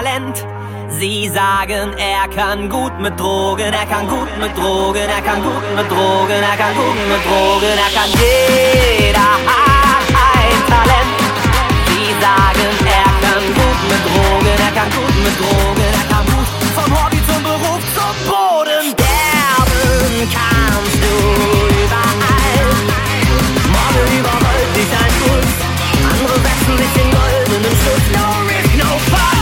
Talent. Sie sagen, er kann gut mit Drogen, er kann gut mit Drogen, er kann gut mit Drogen, er kann gut mit Drogen, er kann jeder hat ein Talent. Sie sagen, er kann gut mit Drogen, er kann gut mit Drogen, er kann gut vom Hobby zum Beruf zum Boden. Sterben kannst du überall. Morgen überrollt dich ein Puls, andere setzen sich in goldenen Schutz. No risk, no fun.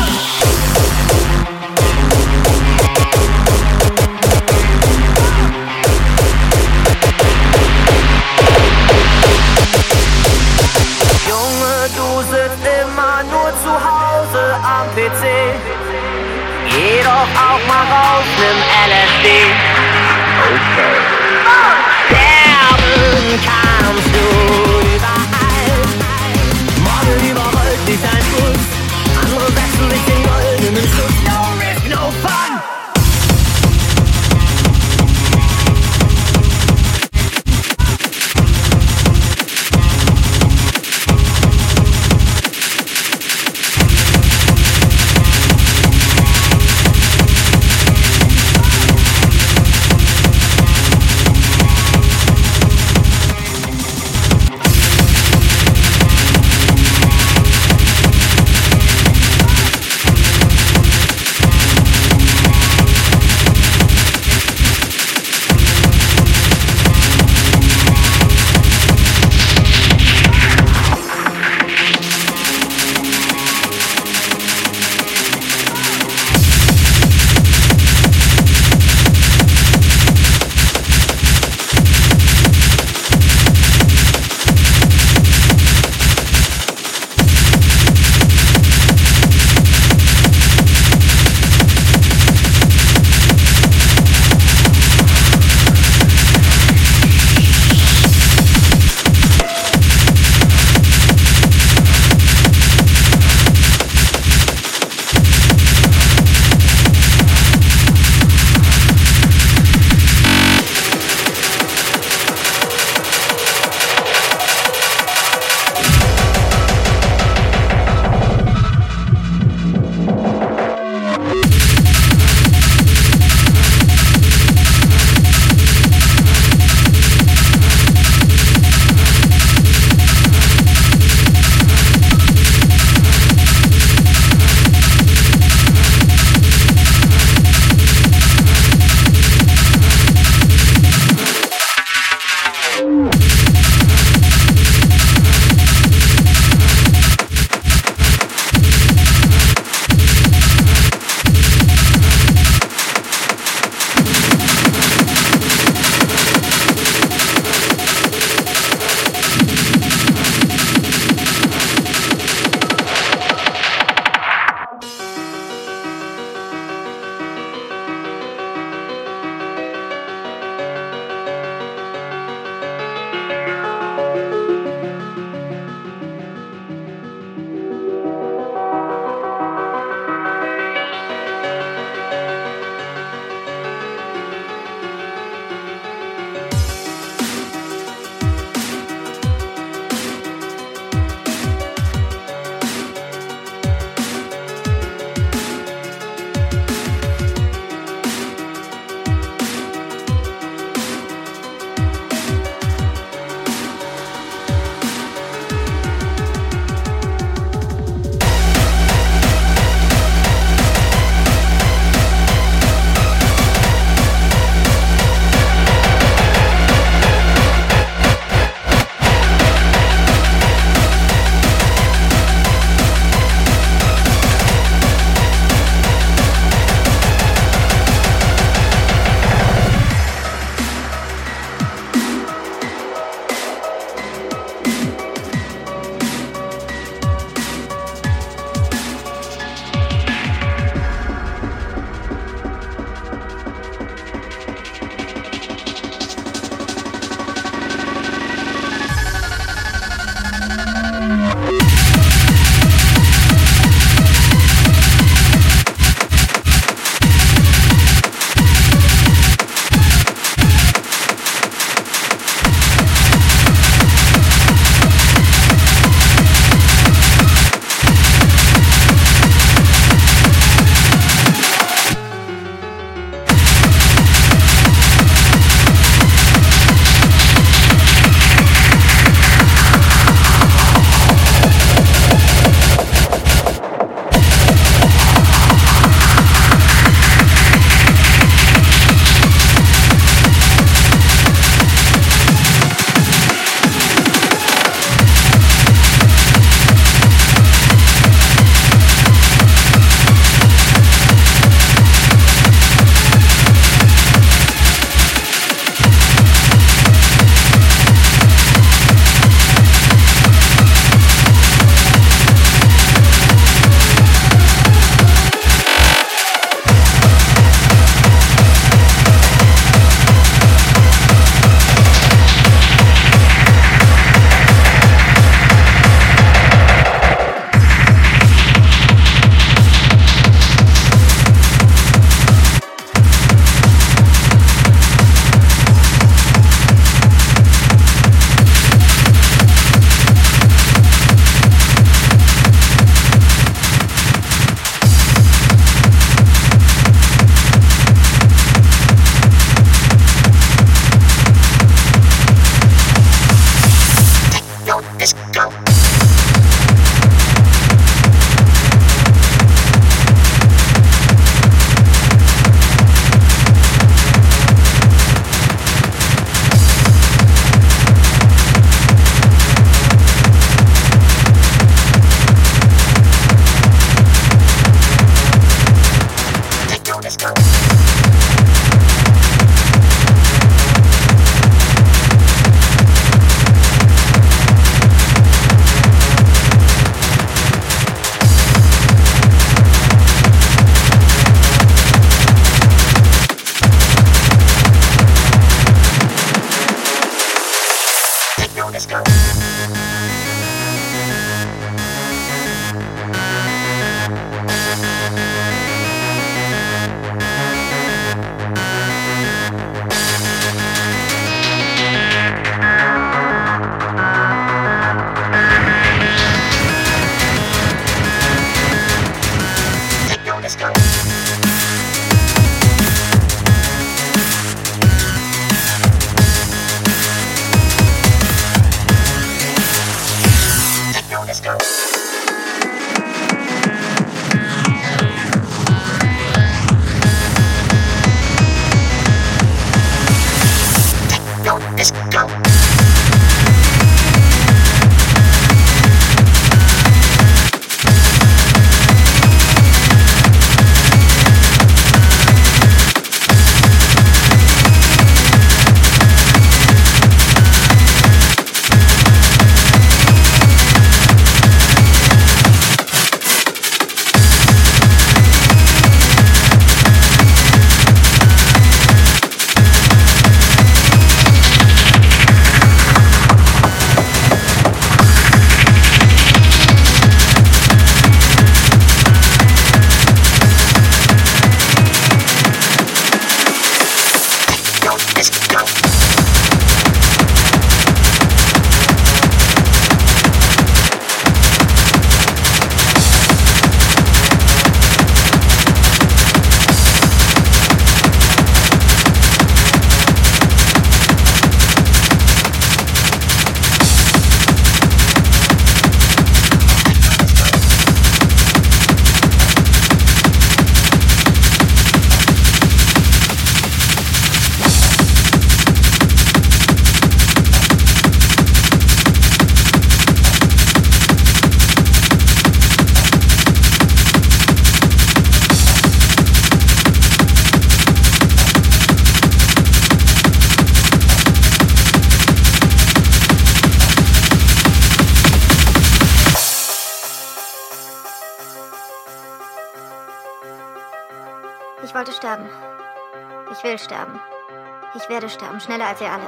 Als ihr alle.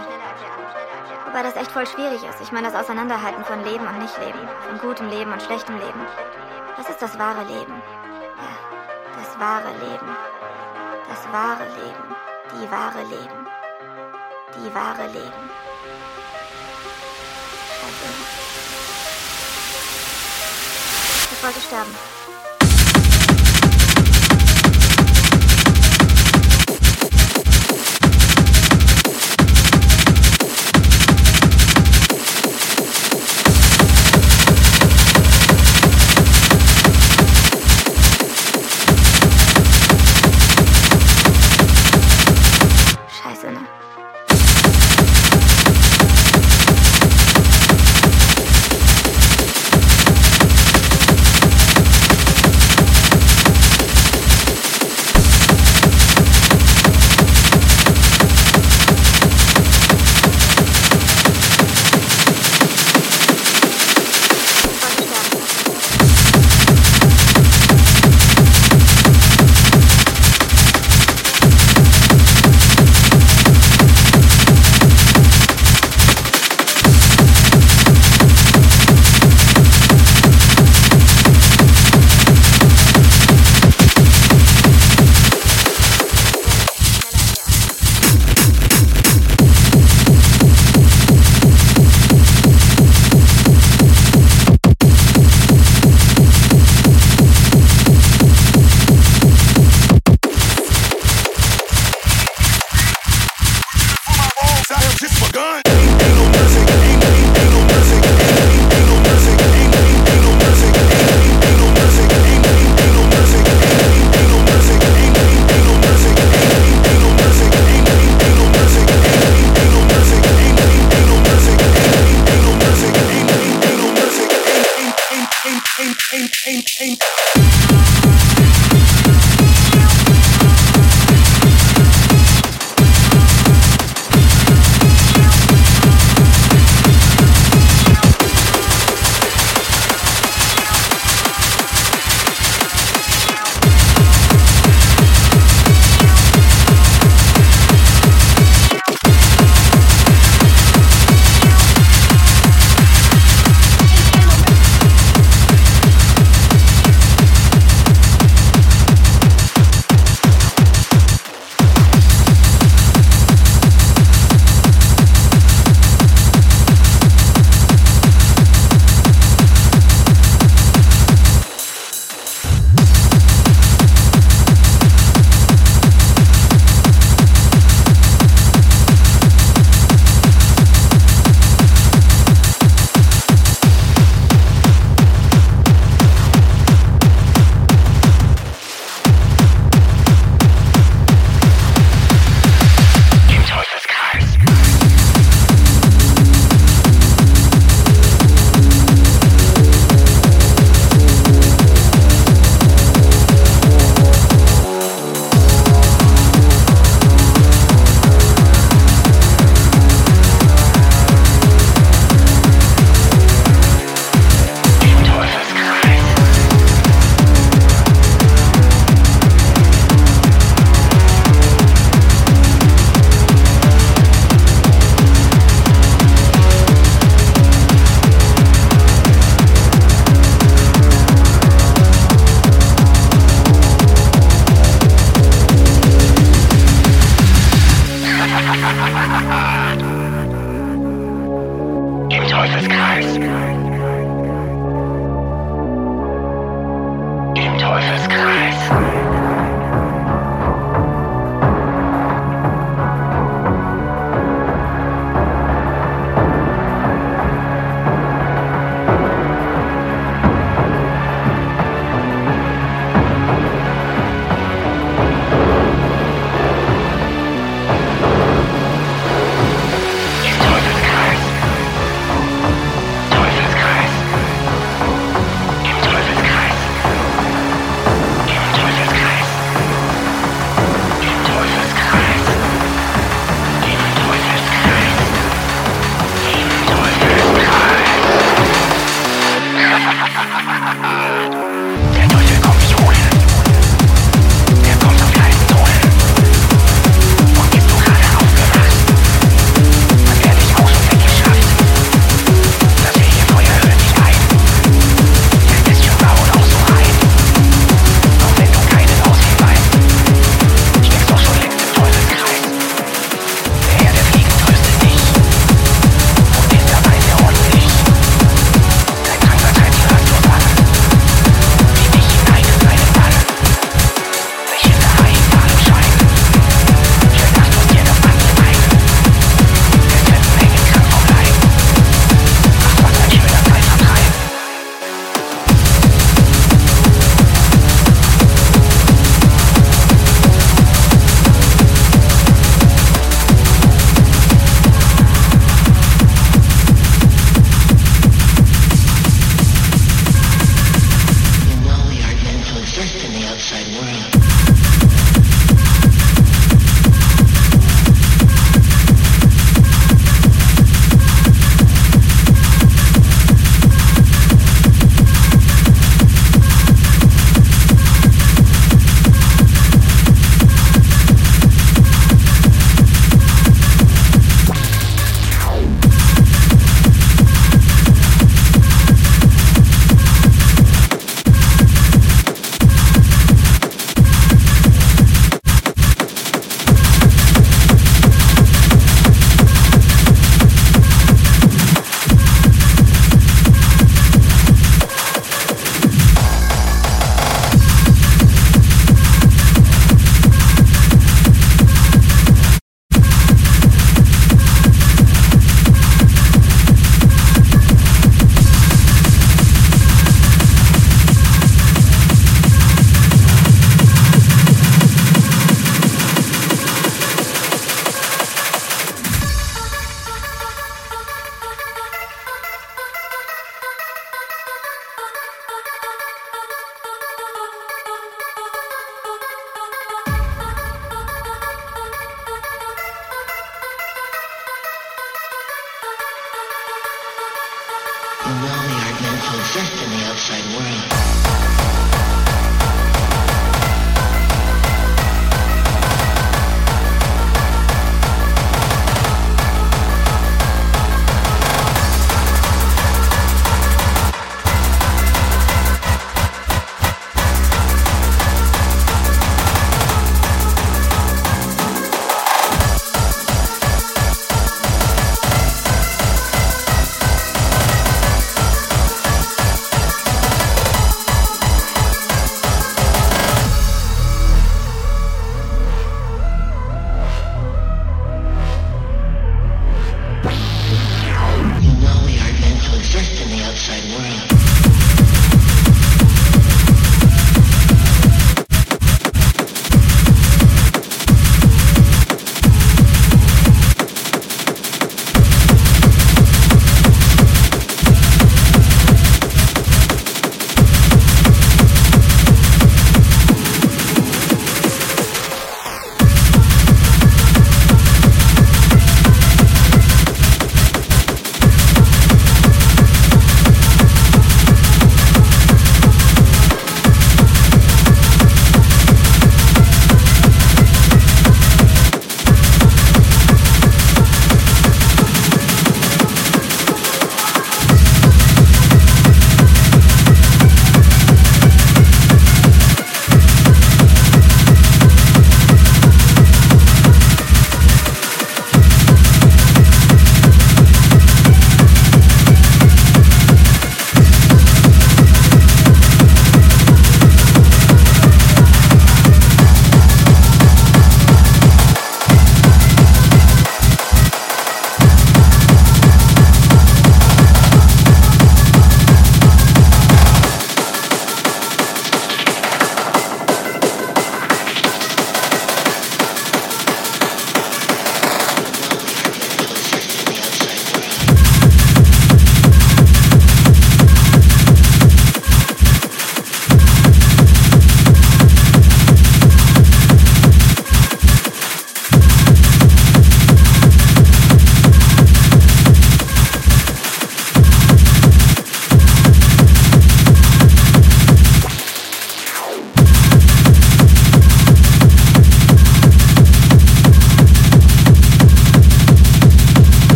Wobei das echt voll schwierig ist. Ich meine das Auseinanderhalten von Leben und Nicht-Leben. Von gutem Leben und schlechtem Leben. Das ist das wahre Leben. Ja, das wahre Leben. Das wahre Leben. Die wahre Leben. Die wahre Leben. Ich wollte sterben.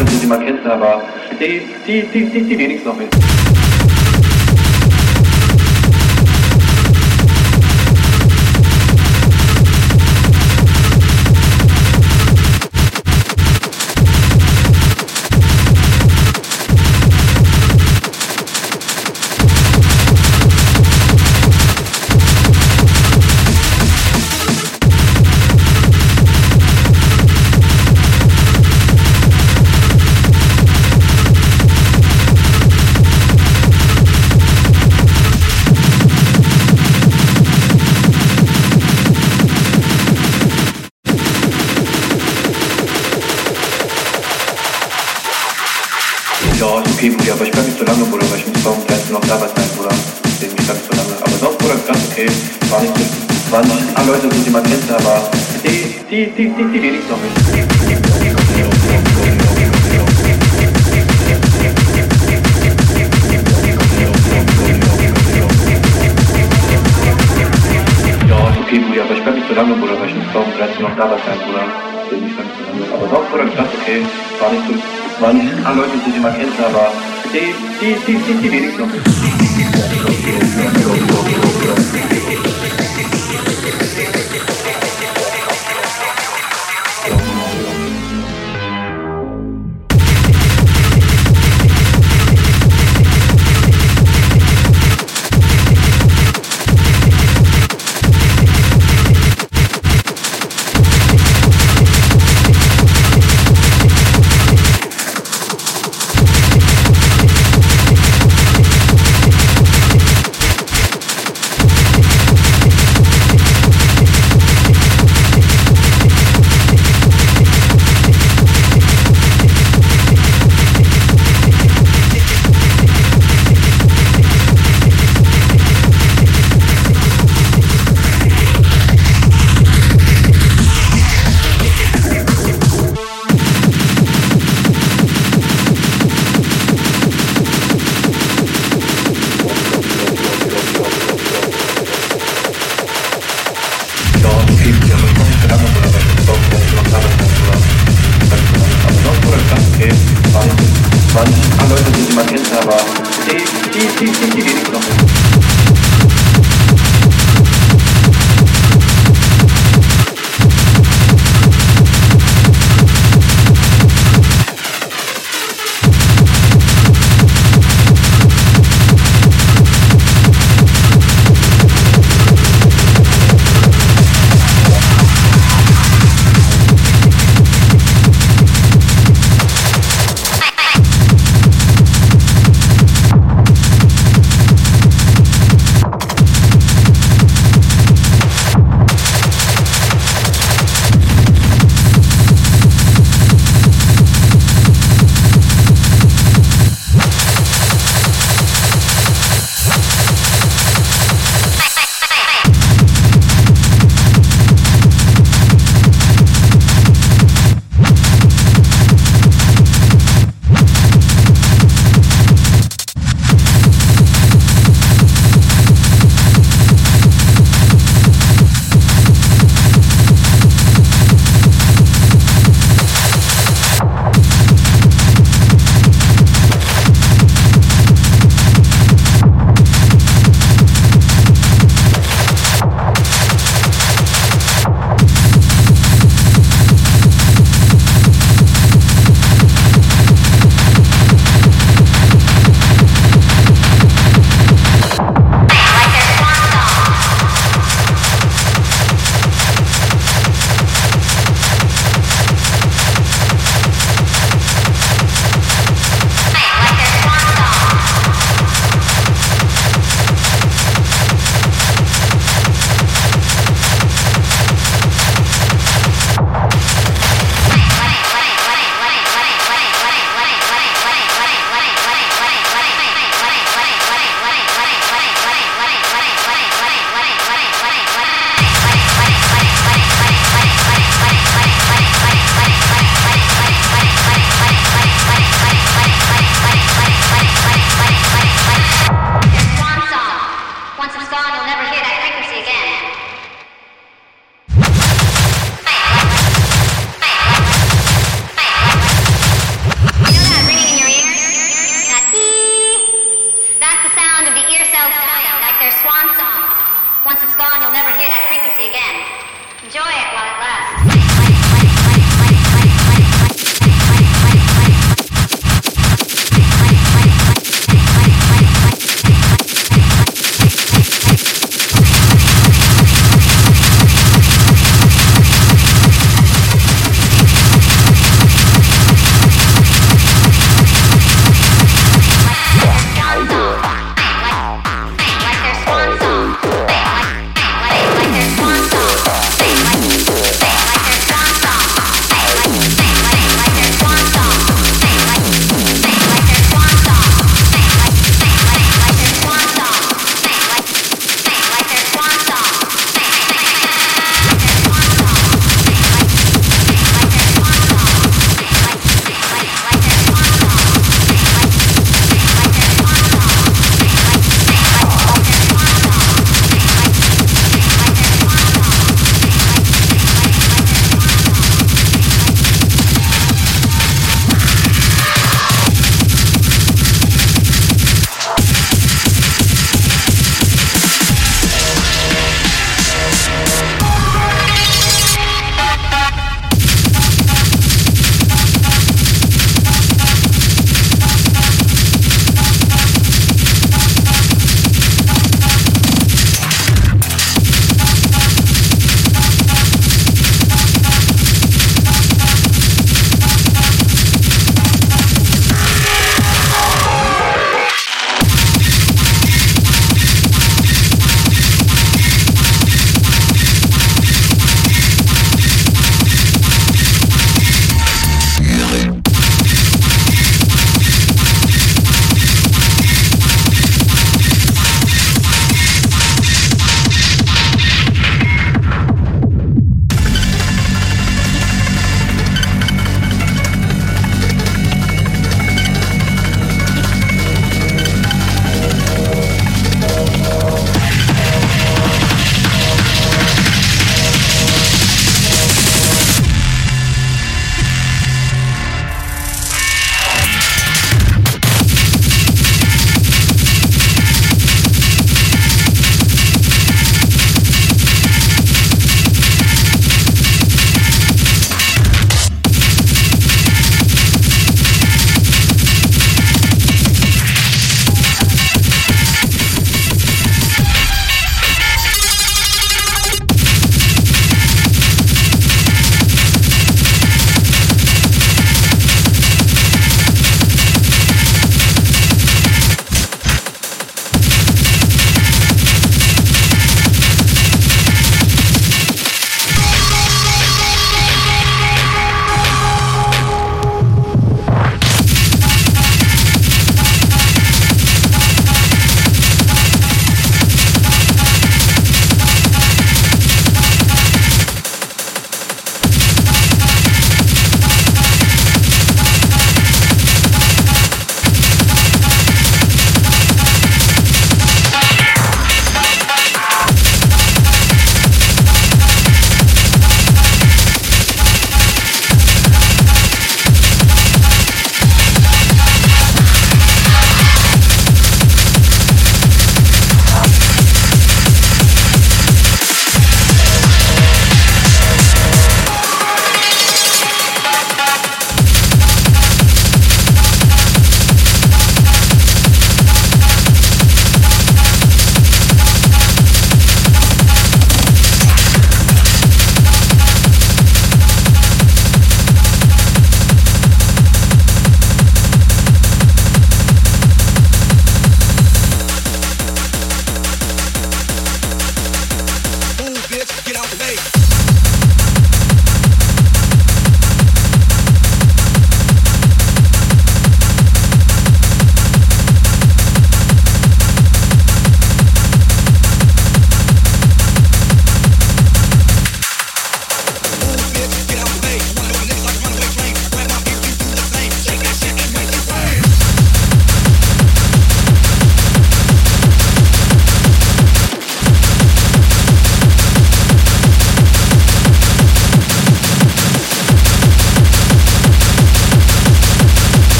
Sachen, die sie mal kennen, aber die, die, die, die, die wenigsten noch mit. Die, die, die, die, die wenigsten. Ja, ist okay, Bruder, aber ich bleib nicht so lange, Bruder, weil ich muss kaum Grenzen noch dabei sein, Bruder. Deswegen, ich bleib nicht so lange. Aber sonst, Bruder, ist ganz okay. War nicht so, waren nicht alle Leute, so, die man kennt, aber die, die, die, die, die wenigsten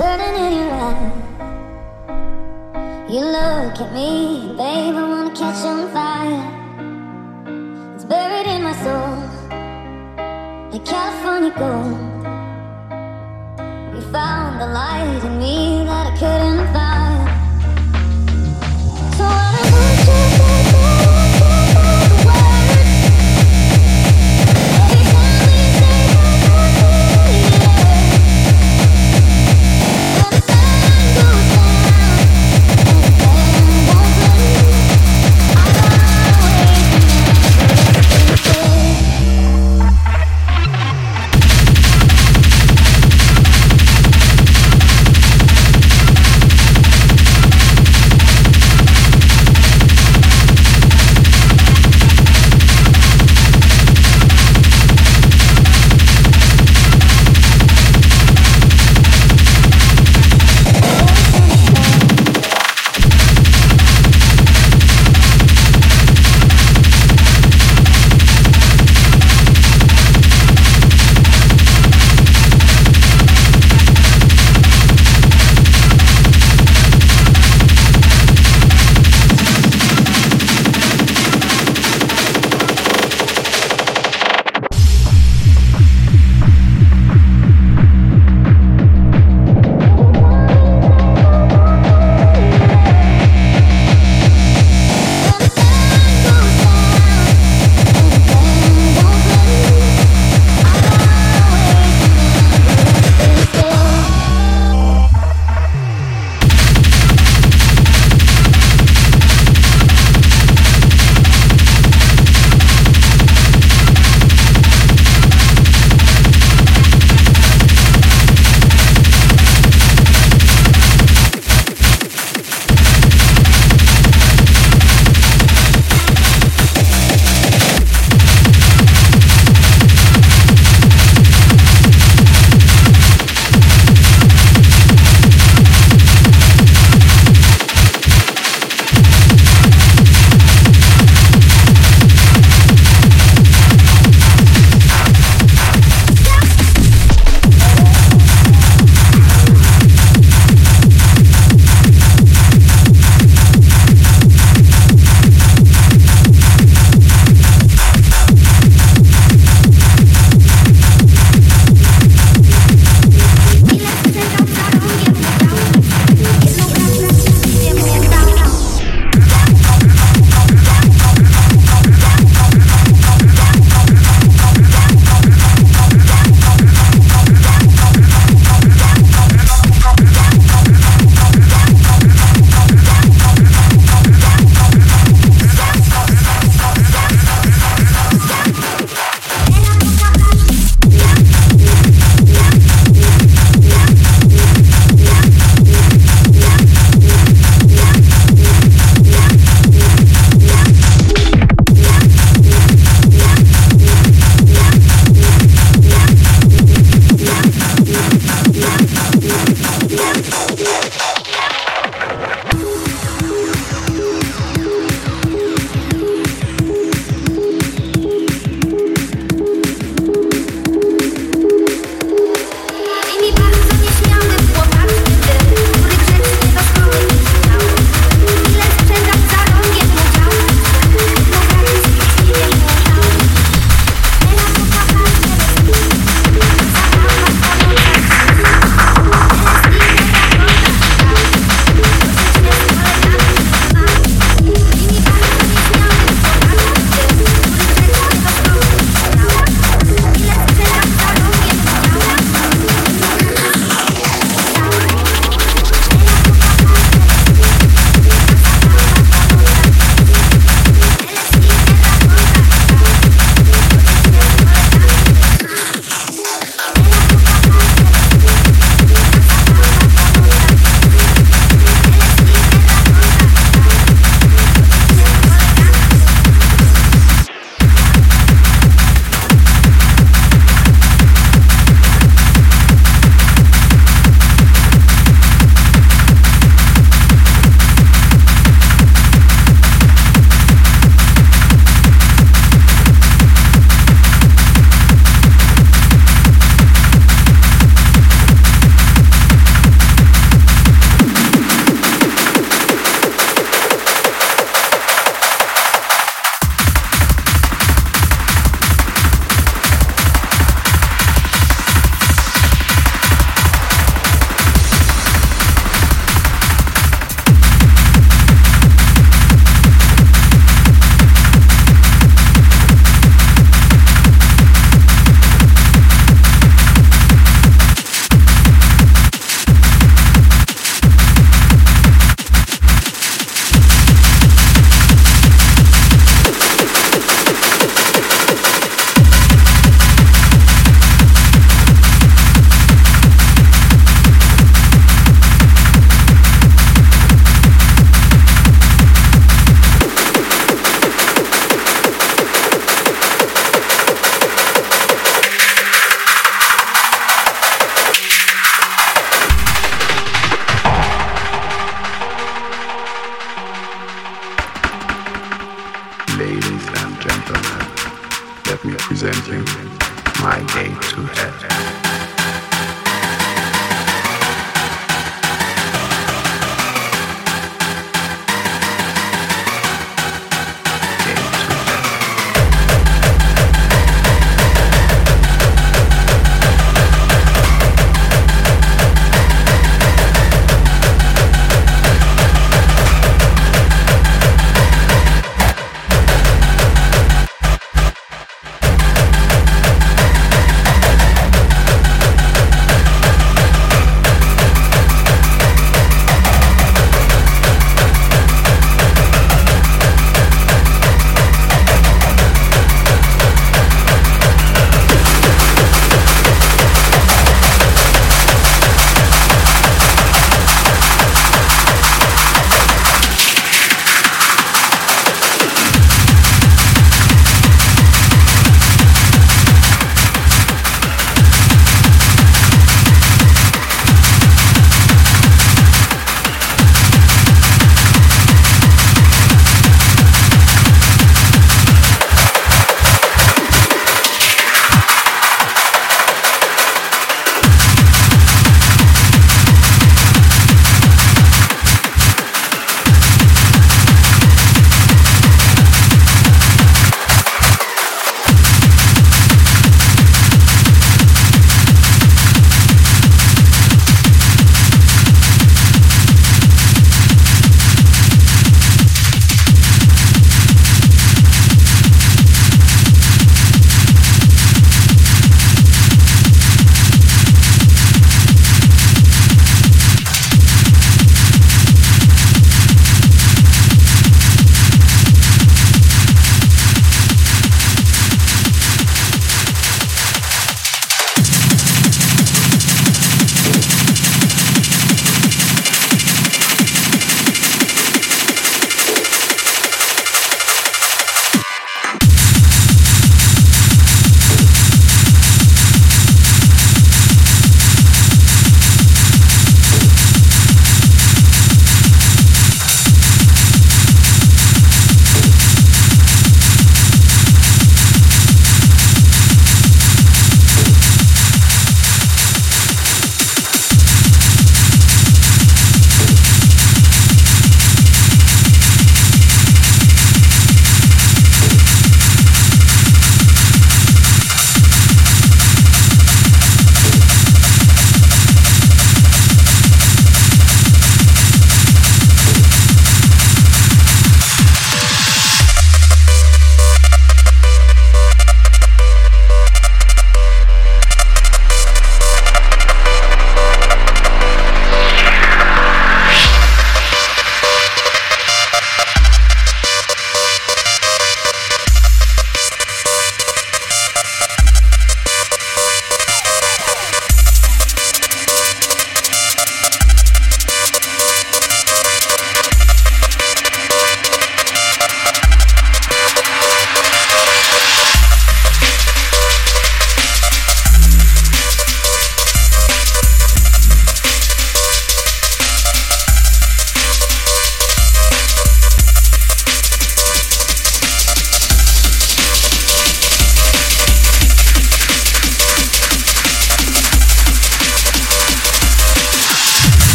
burning in your eyes, You look at me, babe, I wanna catch on fire. It's buried in my soul, like California gold. You found the light in me.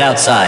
Outside.